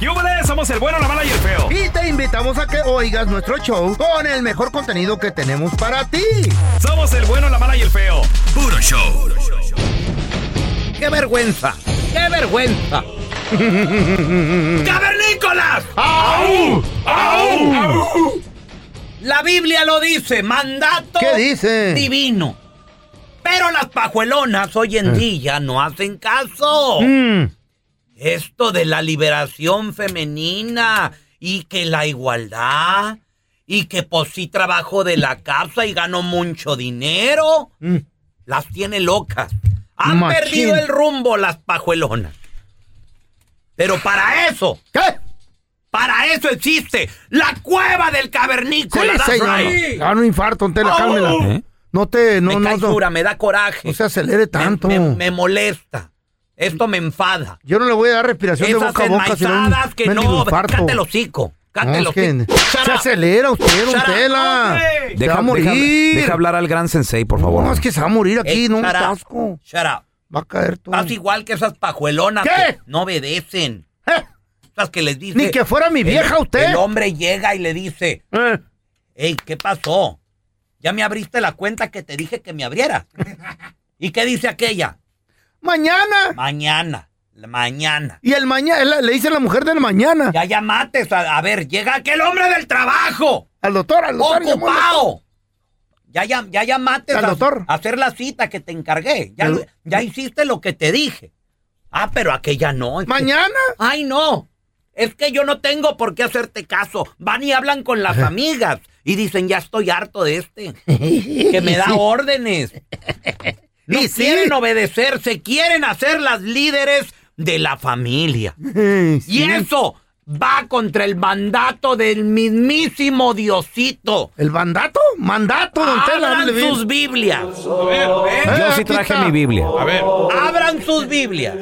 ¡Yúbales! Somos el bueno, la mala y el feo. Y te invitamos a que oigas nuestro show con el mejor contenido que tenemos para ti. Somos el bueno, la mala y el feo. Puro show. ¡Qué vergüenza! ¡Qué vergüenza! ¡Cavernícolas! ¡Au! ¡Au! La Biblia lo dice, mandato ¿Qué dice? divino. Pero las pajuelonas hoy en día no hacen caso. Mm. Esto de la liberación femenina y que la igualdad y que pues sí trabajo de la casa y gano mucho dinero, Mm. las tiene locas. Han Machín. perdido el rumbo las pajuelonas. Pero para eso, ¿Qué? para eso existe la cueva del Sí, cavernícola. that's señor. Ah, no infarto, Tela, Oh. cálmela. ¿Eh? No te, no, me no, cae no, dura, me da coraje. no se acelere tanto. Me, me- me molesta. Esto me enfada. Yo no le voy a dar respiración de Esas boca a boca enmaizadas que no. Cállate el hocico. Cállate es que se acelera usted, don Tela. hombre. Se va Deja, a morir. deja- deja hablar al gran sensei, por favor. No, es que se va a morir aquí, Eh, no, up. tasco. Shut up. Va a caer todo. Estás igual que esas pajuelonas ¿Qué? que no obedecen. Eh, Esas que les dicen. Ni que fuera mi vieja el, usted. El hombre llega y le dice: Eh, Ey, ¿qué pasó? Ya me abriste la cuenta que te dije que me abriera. ¿Y qué dice aquella? Mañana. Mañana. Mañana. Y el mañana, le dice la mujer del mañana. Ya llamates. A, a ver, llega aquel hombre del trabajo. Al doctor, al doctor. ¡Ocupado! Ya, ya, ya llamaste Al a, doctor. a hacer la cita que te encargué. Ya, El- ya hiciste lo que te dije. Ah, pero aquella no. Que- Mañana. Ay, no. Es que yo no tengo por qué hacerte caso. Van y hablan con las amigas y dicen, ya estoy harto de este. Que me da órdenes. No Y sí. quieren obedecer, se quieren hacer las líderes de la familia. Y sí. eso va contra el mandato del mismísimo Diosito. ¿El mandato? Mandato, don. Abran sus Biblias. A ver, Yo sí traje está. mi Biblia. a ver. Abran sus Biblias.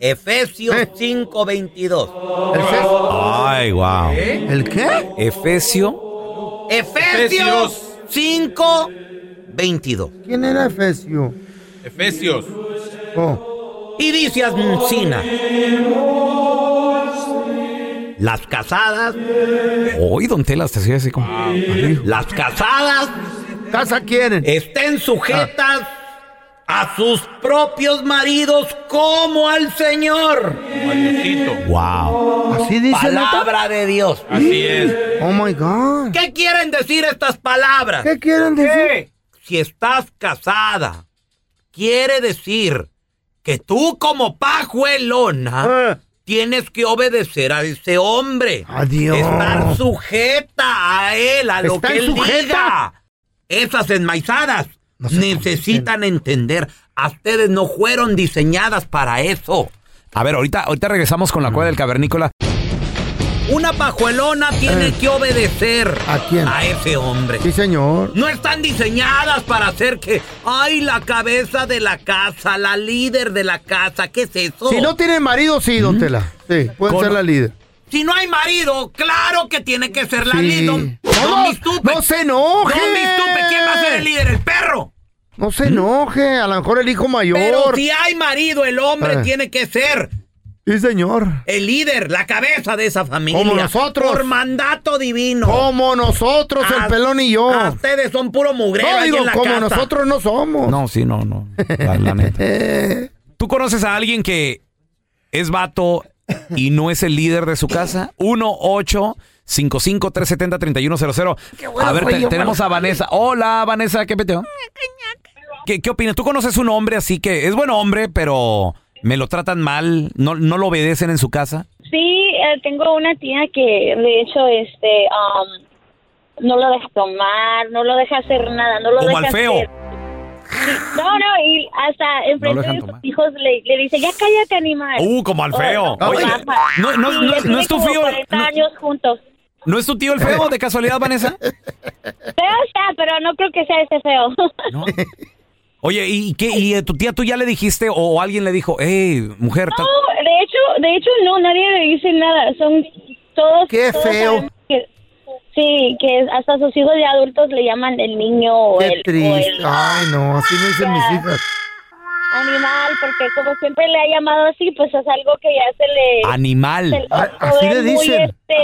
Efesios Eh. 5:22. ¿El, Fe- Ay, wow. ¿El qué? Efesio. Efesios 5:22. ¿Quién era Efesio? Efesios. Oh. Y dice Asmuncina. Las casadas, Hoy, don Tela, te hacía así como. las casadas ¿Casa quieren? estén sujetas a sus propios maridos como al Señor. Diosito. Wow. Así dice? Palabra de Dios. Así es. Oh my God. ¿Qué quieren decir estas palabras? ¿Qué quieren decir? Si estás casada, quiere decir que tú como pajuelona Eh, tienes que obedecer a ese hombre. Adiós. Estar sujeta a él, a lo ¿Estar que él sujeta? diga. Esas enmaizadas No necesitan entender. A ustedes no fueron diseñadas para eso. A ver, ahorita, ahorita regresamos con la cueva del cavernícola. Una pajuelona tiene Eh. que obedecer ¿A quién? a ese hombre. sí, señor. No están diseñadas para hacer que, ay, la cabeza de la casa, la líder de la casa, ¿qué es eso? Si no tiene marido, sí, don Tela. Sí, puede Con- ser la líder. Si no hay marido, claro que tiene que ser la Sí. líder. No, Don Mistupe. no se enoje. Don Mistupe, ¿quién va a ser el líder? ¿El perro? No se enoje, a lo mejor el hijo mayor. Pero si hay marido, el hombre Eh. tiene que ser Sí, señor. El líder, la cabeza de esa familia. Como nosotros. Por mandato divino. Como nosotros, el Ah, pelón y yo. ah, ustedes son puro mugrero No, ahí digo, en la como casa. nosotros no somos. No, sí, no, no. La, la neta. ¿Tú conoces a alguien que es vato y no es el líder de su casa? 1 8 55 370 3100 A ver, te- tenemos a Vanessa. Hola, Vanessa, ¿qué peteo? ¿Qué, ¿Qué opinas? ¿Tú conoces un hombre así que es buen hombre, pero me lo tratan mal? ¿No, no lo obedecen en su casa? Sí, eh, tengo una tía que de hecho este um, no lo deja tomar, no lo deja hacer nada, no lo Como deja al feo. hacer- No, no, y hasta enfrente dejan de sus hijos le, le dice, ya cállate animal. Uh, como al feo. Oye, no- no- no- no es tu fío- 40 no- años juntos. ¿No es tu tío el feo de casualidad, Vanessa? Feo está, pero no creo que sea ese feo. No. Oye, ¿y qué? ¿Y tu tía tú ya le dijiste o alguien le dijo, hey, mujer, No, de hecho, de hecho no, nadie le dice nada. Son todos. Qué todos feo. que- sí, que hasta sus hijos de adultos le llaman el niño o qué el, o triste. el Ay, no, así me dicen mis hijas. animal, porque como siempre le ha llamado así, pues es algo que ya se le. animal. se- Ah, así es le muy, dicen. este,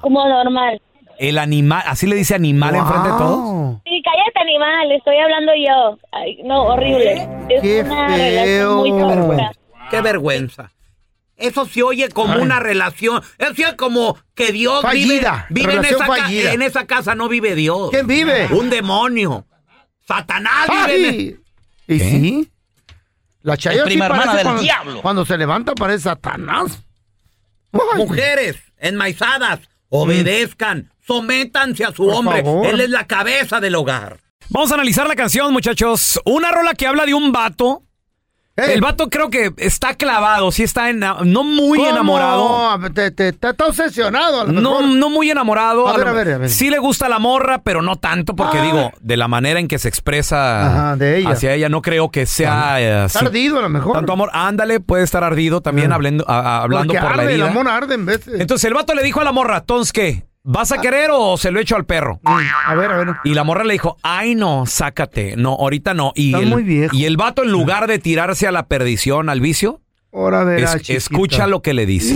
como normal. El animal, así le dice animal enfrente de todos. Sí, cállate animal, estoy hablando yo. Ay, no, horrible. Es Qué una feo. relación muy tóxica. Qué vergüenza. Eso se oye como una relación. Eso se oye como que Dios Fallida, vive, vive en, relación esa ca- fallida. en esa casa. No vive Dios. ¿Quién vive? Un demonio. Satanás vive en Ay. ¿Y sí? La Chayo Es sí prima hermana parece del cuando, diablo. Cuando se levanta parece Satanás. Ay. Mujeres enmaizadas, obedezcan, sométanse a su Por hombre. favor. Él es la cabeza del hogar. Vamos a analizar la canción, muchachos. Una rola que habla de un vato. El vato creo que está clavado, sí está ena- no muy ¿cómo? enamorado. Te, te- te- está obsesionado a lo No, mejor. no muy enamorado. A ver, lo- a ver, a ver. Sí le gusta la morra, pero no tanto, porque Ah. digo, de la manera en que se expresa Ajá, de ella. hacia ella, no creo que sea eh, Está ardido a lo mejor. tanto amor. Ándale, puede estar ardido también Ah. hablando, hablando Porque por la arde, herida. el amor arde en Entonces el vato le dijo a la morra, entonces qué, ¿vas a querer o se lo echo al perro? Mm, A ver, a ver. Y la morra le dijo, ay no, sácate, no, ahorita no. Y Está el, muy viejo. Y el vato en lugar de tirarse a la perdición, al vicio, Ahora verás, es- chiquita. escucha lo que le dice.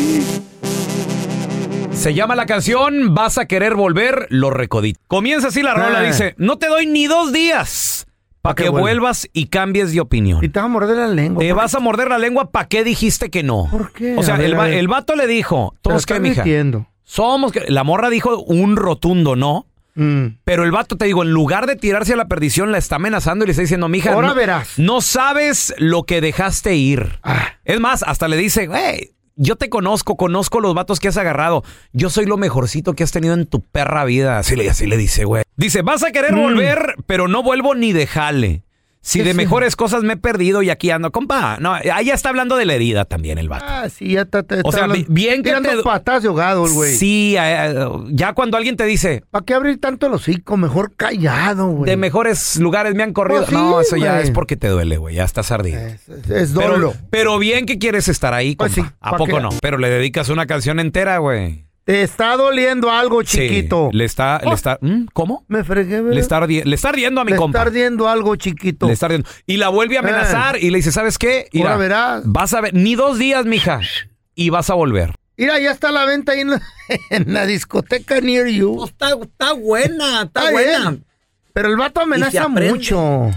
Se llama la canción Vas a querer volver, lo recodito. Comienza así la rola, Eh. dice, no te doy ni dos días para Pa' que que vuelva. vuelvas y cambies de opinión. Y te vas a morder la lengua. Te ¿por vas a morder la lengua, ¿para qué dijiste que no? ¿Por qué? O sea, A ver, el, a va- ver. el vato le dijo, Te estás mija. mintiendo. Somos que la morra dijo un rotundo no. Mm. Pero el vato, te digo, en lugar de tirarse a la perdición, la está amenazando y le está diciendo, mija, Ahora no, verás. no sabes lo que dejaste ir. Ah. Es más, hasta le dice, hey, yo te conozco, conozco los vatos que has agarrado. Yo soy lo mejorcito que has tenido en tu perra vida. Así le, así le dice, güey. Dice, vas a querer Mm. volver, pero no vuelvo ni de jale. Si ¿Qué de es mejores cosas me he perdido y aquí ando, compa. No, ahí ya está hablando de la herida también el vato. Ah, sí, ya está. te O está sea, hablando- bien que tirando te- patas de ahogado, el güey. Sí, eh, ya cuando alguien te dice, ¿Para qué abrir tanto el hocico? Mejor callado, güey. de mejores lugares me han corrido. Pues sí, no, eso ya es porque te duele, güey. Ya estás ardido. Es, es- es dolo. Pero, pero bien que quieres estar ahí, Pues compa. sí, ¿A ¿pa' poco qué? no? Pero le dedicas una canción entera, güey. Te está doliendo algo, Sí, chiquito. le está, le está, ¿Mm? ¿cómo? Me fregué, ¿verdad? Le está, le está ardiendo a mi Le compa. está ardiendo algo, chiquito. Le está ardiendo. Y la vuelve a amenazar y le dice, ¿sabes qué? Mira, Ahora verás. Vas a ver, ni dos días, mija, y vas a volver. Mira, ya está a la venta ahí en la, en la discoteca near you. Pues está, está buena, está, Está buena. bien. Pero el vato amenaza mucho.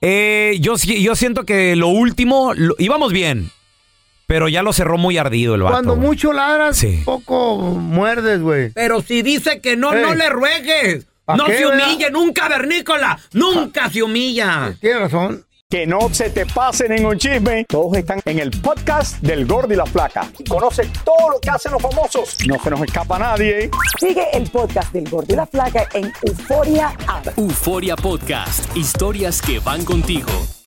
Eh, yo, sí- yo siento que lo último, lo- íbamos bien, pero ya lo cerró muy ardido el vato. Cuando güey. mucho ladras, Sí. poco muerdes, güey. Pero si dice que no, Ey. no le ruegues. ¿Pa' No qué, se verdad? humille, nunca cavernícola. Nunca se humilla. Tiene razón. Que no se te pasen en un chisme. Todos están en el podcast del Gordi y la Flaca. Y conoce todo lo que hacen los famosos. No se nos escapa nadie. Sigue el podcast del Gordo y la Flaca en Euforia App. Euforia Podcast, historias que van contigo.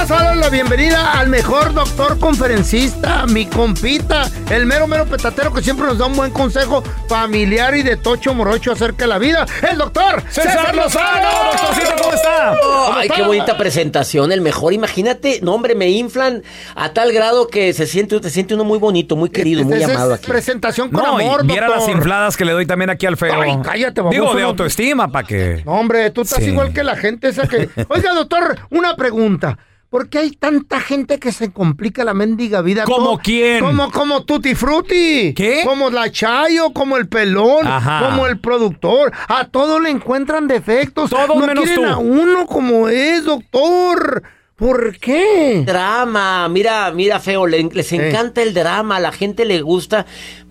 Vamos a darle la bienvenida al mejor doctor conferencista, mi compita, el mero mero petatero que siempre nos da un buen consejo familiar y de tocho morocho acerca de la vida, el doctor César Lozano. Doctorcito, ¿cómo está? ¿Cómo Ay, está? qué bonita presentación, el mejor. Imagínate, no, hombre, me inflan a tal grado que se siente, se siente uno muy bonito, muy querido, muy Esa es amado aquí. presentación con No, amor, y las doctor. infladas que le doy también aquí al feo. Ay, cállate, baboso, Digo, de autoestima, para que... No, hombre, tú estás Sí. igual que la gente esa que... Oiga, doctor, una pregunta. ¿Por qué hay tanta gente que se complica la mendiga vida? ¿Como Todo- quién? Como, como Tutti Frutti. ¿Qué? Como la Chayo, como el pelón, Ajá. como el productor. A todos le encuentran defectos. Todos no menos quieren tú. a uno como es, doctor. ¿Por qué? Drama, mira, mira, feo, le- les encanta el drama, a la gente le gusta.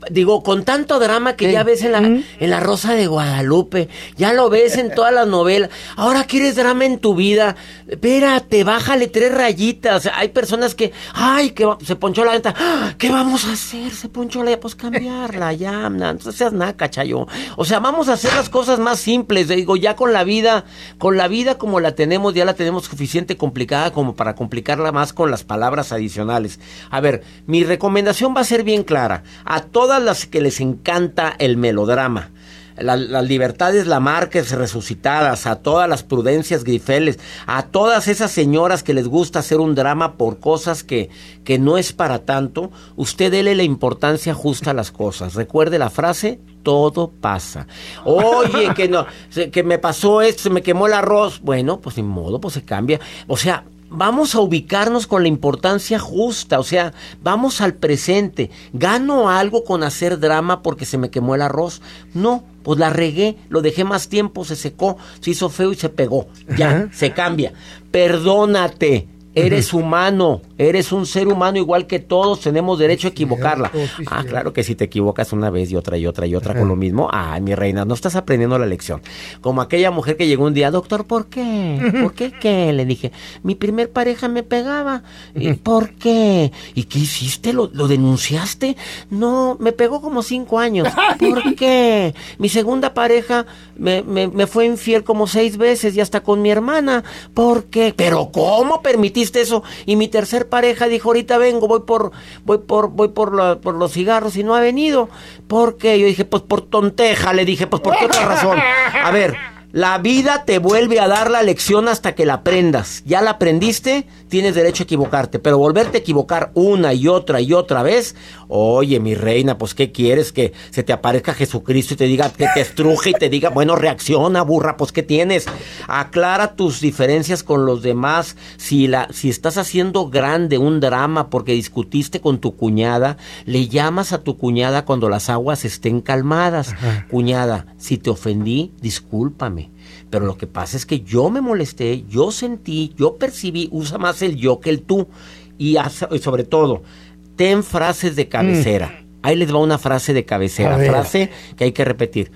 Digo, con tanto drama que ya ves en la, Mm. en la Rosa de Guadalupe, ya lo ves en todas las novelas. Ahora quieres drama en tu vida. Espérate, bájale tres rayitas. Hay personas que, ay, que se ponchó la venta. ¡Ah! ¿Qué vamos a hacer? Se ponchó la pues cambiarla, ya, no seas naca, chayo. O sea, vamos a hacer las cosas más simples. Digo, ya con la vida, con la vida como la tenemos, ya la tenemos suficiente complicada como para complicarla más con las palabras adicionales. A ver, mi recomendación va a ser bien clara. A todas las que les encanta el melodrama. la- las libertades Lamarques resucitadas, a todas las prudencias Grifeles, a todas esas señoras que les gusta hacer un drama por cosas que, que no es para tanto, usted dele la importancia justa a las cosas. Recuerde la frase, todo pasa. Oye, que no, que me pasó esto, se me quemó el arroz. Bueno, pues sin modo, pues se cambia. O sea, vamos a ubicarnos con la importancia justa, o sea, vamos al presente. ¿Gano algo con hacer drama porque se me quemó el arroz? No, pues la regué, lo dejé más tiempo, se secó, se hizo feo y se pegó. Ya, se cambia. Perdónate. Eres humano, eres un ser humano igual que todos, tenemos derecho a equivocarla. ah, claro que si te equivocas una vez y otra y otra y otra con lo mismo, ay, mi reina, no estás aprendiendo la lección. Como aquella mujer que llegó un día, doctor, ¿por qué? ¿Por qué qué? Le dije, mi primer pareja me pegaba. ¿Y ¿Por qué? ¿Y qué hiciste? ¿Lo, lo denunciaste? No, me pegó como cinco años. ¿Por qué? Mi segunda pareja me, me- me fue infiel como seis veces y hasta con mi hermana. ¿Por qué? ¿Pero cómo eso? Y mi tercer pareja dijo, ahorita vengo, voy por, voy por, voy por los cigarros y no ha venido. ¿Por qué? Yo dije, pues por tonteja. Le dije, pues por qué otra razón. A ver, la vida te vuelve a dar la lección hasta que la aprendas. Ya la aprendiste, tienes derecho a equivocarte, pero volverte a equivocar una y otra y otra vez, oye, mi reina, pues ¿qué quieres? Que se te aparezca Jesucristo y te diga, que te estruje y te diga, bueno, reacciona, burra, pues ¿qué tienes? Aclara tus diferencias con los demás. Si, la, si estás haciendo grande un drama porque discutiste con tu cuñada, le llamas a tu cuñada cuando las aguas estén calmadas. Cuñada, si te ofendí, discúlpame. Pero lo que pasa es que yo me molesté, yo sentí, yo percibí, usa más el yo que el tú. Y, sobre todo, ten frases de cabecera. Ahí les va una frase de cabecera, frase que hay que repetir.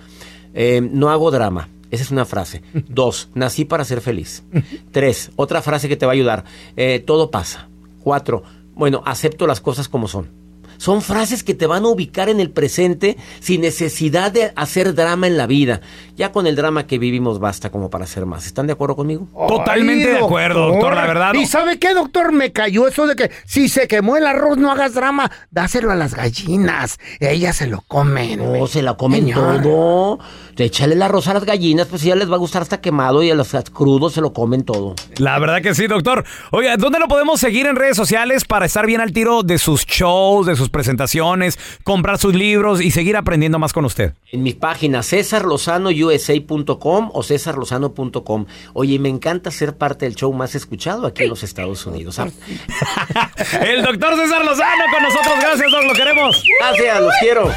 Eh, no hago drama. Esa es una frase. Dos, nací para ser feliz. Tres, otra frase que te va a ayudar. Eh, todo pasa. Cuatro, bueno, acepto las cosas como son. Son frases que te van a ubicar en el presente sin necesidad de hacer drama en la vida. Ya con el drama que vivimos basta como para hacer más. ¿Están de acuerdo conmigo? Totalmente de acuerdo, doctor, la verdad. ¿Y sabe qué, doctor? Me cayó eso de que si se quemó el arroz, no hagas drama, dáselo a las gallinas. Ellas se lo comen. No, se la comen Señor. todo. Échale el arroz a las gallinas, pues ya les va a gustar hasta quemado y a los crudos se lo comen todo. La verdad que sí, doctor. Oiga, ¿dónde lo podemos seguir en redes sociales para estar bien al tiro de sus shows, de sus presentaciones, comprar sus libros y seguir aprendiendo más con usted? En mis páginas cesarlozanousa.com o cesarlozano.com. Oye, me encanta ser parte del show más escuchado aquí en los Estados Unidos. Ah, El doctor César Lozano con nosotros. Gracias, Doc. Lo queremos. Gracias, los quiero.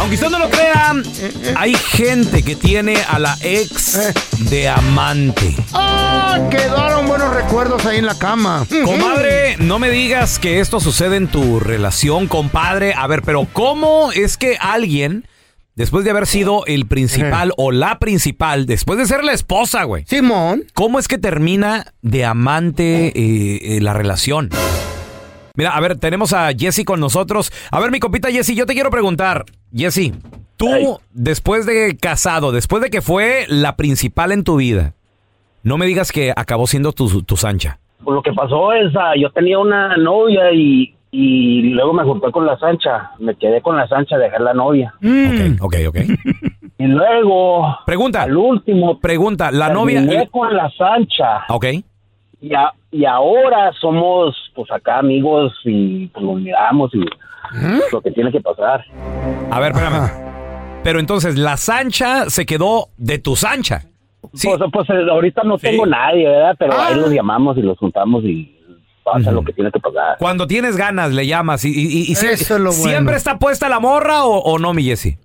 Aunque usted no lo crea, hay gente que tiene a la ex de amante. ¡Ah! Quedaron buenos recuerdos ahí en la cama. Comadre, no me digas que esto sucede en tu relación, compadre. A ver, pero ¿cómo es que alguien, después de haber sido el principal o la principal, después de ser la esposa, güey? Simón. ¿Cómo es que termina de amante eh, eh, la relación? Mira, a ver, tenemos a Jesse con nosotros. A ver, mi compita Jesse, yo te quiero preguntar, Jesse, tú después de casado, después de que fue la principal en tu vida, no me digas que acabó siendo tu, tu Sancha. Pues lo que pasó es, ah, yo tenía una novia y, y luego me junté con la Sancha. Me quedé con la Sancha, dejé la novia. Ok, ok, ok. Y luego, Pregunta. al último, Pregunta, la novia... terminé con la Sancha. Ok. Y, a- y ahora somos, pues acá amigos y pues nos miramos y lo que tiene que pasar. A ver, espérame. Pero entonces, la Sancha se quedó de tu Sancha. Pues, pues eh, ahorita no tengo nadie, ¿verdad? Pero Ah. ahí los llamamos y los juntamos y pasa lo que tiene que pasar. Cuando tienes ganas, le llamas. ¿Y, y- y Eso es lo bueno. siempre está puesta la morra o, o no, mi Jesse?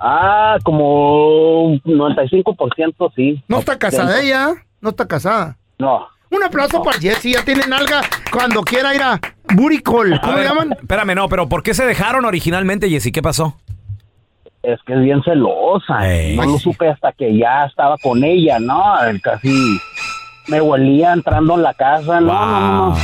Ah, como 95% sí. No está casada ella. No está casada. No. Un aplauso para Jessy. Ya tiene nalga cuando quiera ir a Buricol. A ¿Cómo ver, le llaman? Espérame, no, pero ¿por qué se dejaron originalmente, Jesse? ¿Qué pasó? Es que es bien celosa. No lo supe hasta que ya estaba con ella, ¿no? Casi me huelía entrando en la casa. No, no, no.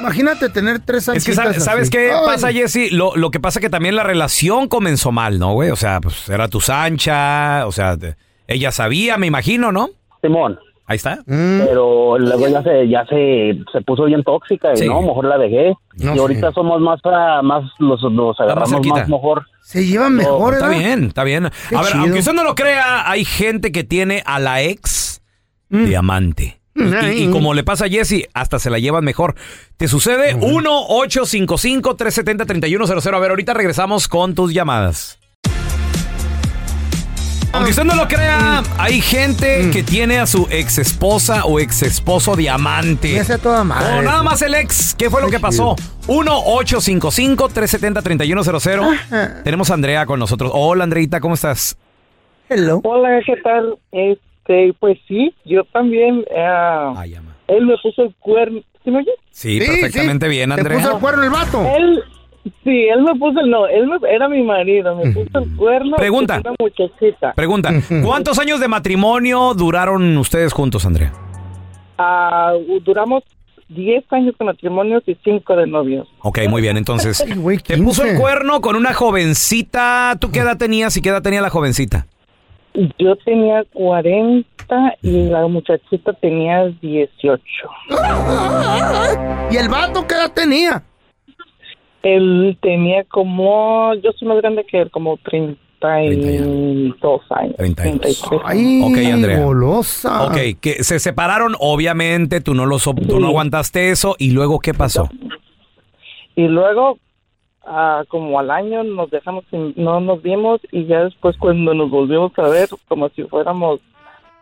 Imagínate tener tres años. Es que, ¿sabes, ¿sabes qué pasa, Jesse? Lo, lo que pasa que también la relación comenzó mal, ¿no, güey? O sea, pues era tu Sancha, o sea, te- ella sabía, me imagino, ¿no? Simón. Ahí está. Pero luego ya se ya se, se puso bien tóxica y Sí. no, mejor la dejé. No, y ahorita somos más más los, los agarramos cerquita. más mejor. Se llevan mejor, Está ¿verdad? bien, está bien. Qué a ver, chido. aunque usted no lo crea, hay gente que tiene a la ex de amante. Y, y- y como le pasa a Jesse, hasta se la llevan mejor. ¿Te sucede? 1-855-370-3100. A ver, ahorita regresamos con tus llamadas. Aunque usted no lo crea, hay gente que tiene a su ex esposa o ex esposo diamante. Ese toda madre. O nada más el ex. ¿Qué fue lo que pasó? 1-855-370-3100. Tenemos a Andrea con nosotros. Hola, Andreita, ¿cómo estás? Hello. Hola, ¿qué tal? Este, pues sí, yo también. eh, él me puso el cuerno. ¿Sí me oyes? Sí, perfectamente bien, Andrea. ¿Te puso el cuerno el vato? Él, sí, él me puso, no, él me- era mi marido, me puso el cuerno. Pregunta. con Una muchachita. Pregunta, ¿cuántos años de matrimonio duraron ustedes juntos, Andrea? Ah, duramos 10 años de matrimonios y 5 de novios. Ok, muy bien, entonces. te puso el cuerno con una jovencita. ¿Tú qué edad tenías y qué edad tenía la jovencita? Yo tenía 40 y la muchachita tenía 18. ¿Y el vato qué edad tenía? Él tenía como, yo soy más grande que él, como 32 años. 33. Ay, Ok, Andrea. golosa. Ok, que se separaron, obviamente, tú no, lo so- tú no aguantaste eso. ¿Y luego qué pasó? Y luego, ah, como al año, nos dejamos, sin- no nos vimos y ya después cuando nos volvimos a ver, como si fuéramos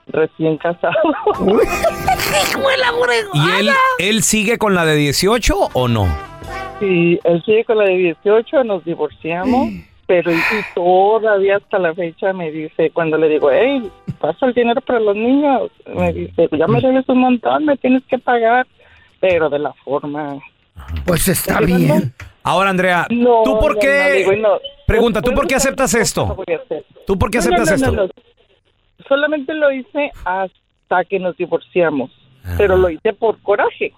recién casados. ¿Y él, él sigue con la de 18 o no? Sí, él sigue con la de 18, nos divorciamos, pero y, y todavía hasta la fecha me dice, cuando le digo, hey, pasa el dinero para los niños, me dice, ya me debes un montón, me tienes que pagar, pero de la forma... Pues está bien. Ahora, Andrea, No, ¿tú por qué? no, digo, no. Pregunta, ¿tú por qué aceptas esto? cosas voy a hacer. ¿Tú por qué aceptas no, no, esto? no. Solamente lo hice hasta que nos divorciamos, Ah. pero lo hice por coraje.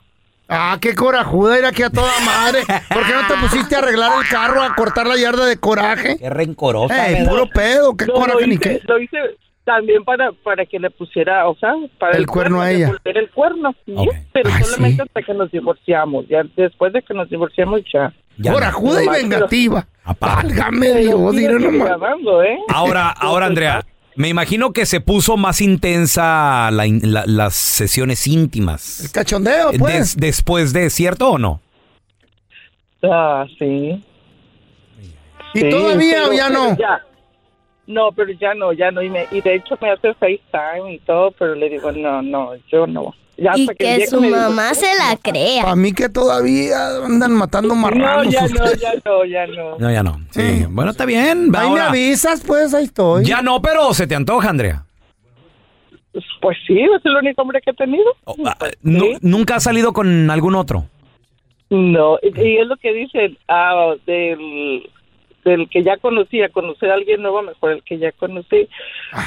Ah, qué corajuda, era aquí a toda madre. ¿Por qué no te pusiste a arreglar el carro, a cortar la yarda de coraje? Qué rencorosa. Ey, puro pedo, qué No, coraje lo ni hice, qué. lo hice también para para que le pusiera, o sea, para El cuerno a ella. el cuerno, ¿sí? pero solamente hasta que nos divorciamos. Ya después de que nos divorciamos ya. Corajuda y vengativa. Válgame pero- Dios, diré nomás. grabando, ¿eh? Ahora, ahora, Andrea, me imagino que se puso más intensa la in- la- las sesiones íntimas. El cachondeo, pues. Des- después de, ¿cierto o no? Ah, sí. ¿Y Sí, todavía pero- o ya no? No, pero ya no, ya no. Y, me, y de hecho me hace FaceTime y todo, pero le digo, no, no, yo no. Ya Y que su mamá se la crea. A mí que todavía andan matando No, marranos. no, ya no, ya no. No, ya no. Sí. Bueno, está bien. va Ahí me avisas, pues, ahí estoy. Ya no, pero se te antoja, Andrea. Pues sí, es el único hombre que he tenido. Nu- ¿Nunca has salido con algún otro? No, y, y es lo que dicen, ah, del, del que ya conocía, conocer a alguien nuevo, mejor el que ya conocí,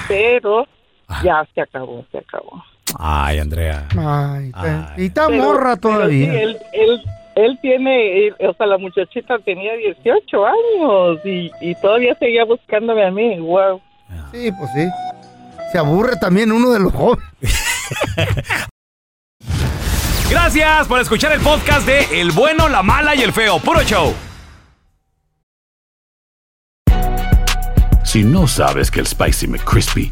pero ya se acabó, se acabó. Ay, Andrea. Ay, te- y está Pero- morra pero todavía. sí, él, él, él tiene, o sea, la muchachita tenía 18 años y, y todavía seguía buscándome a mí, wow. Sí, pues sí. Se aburre también uno de los jóvenes. Gracias por escuchar el podcast de El bueno, la mala y el feo. Puro show. Si no sabes que el Spicy McCrispy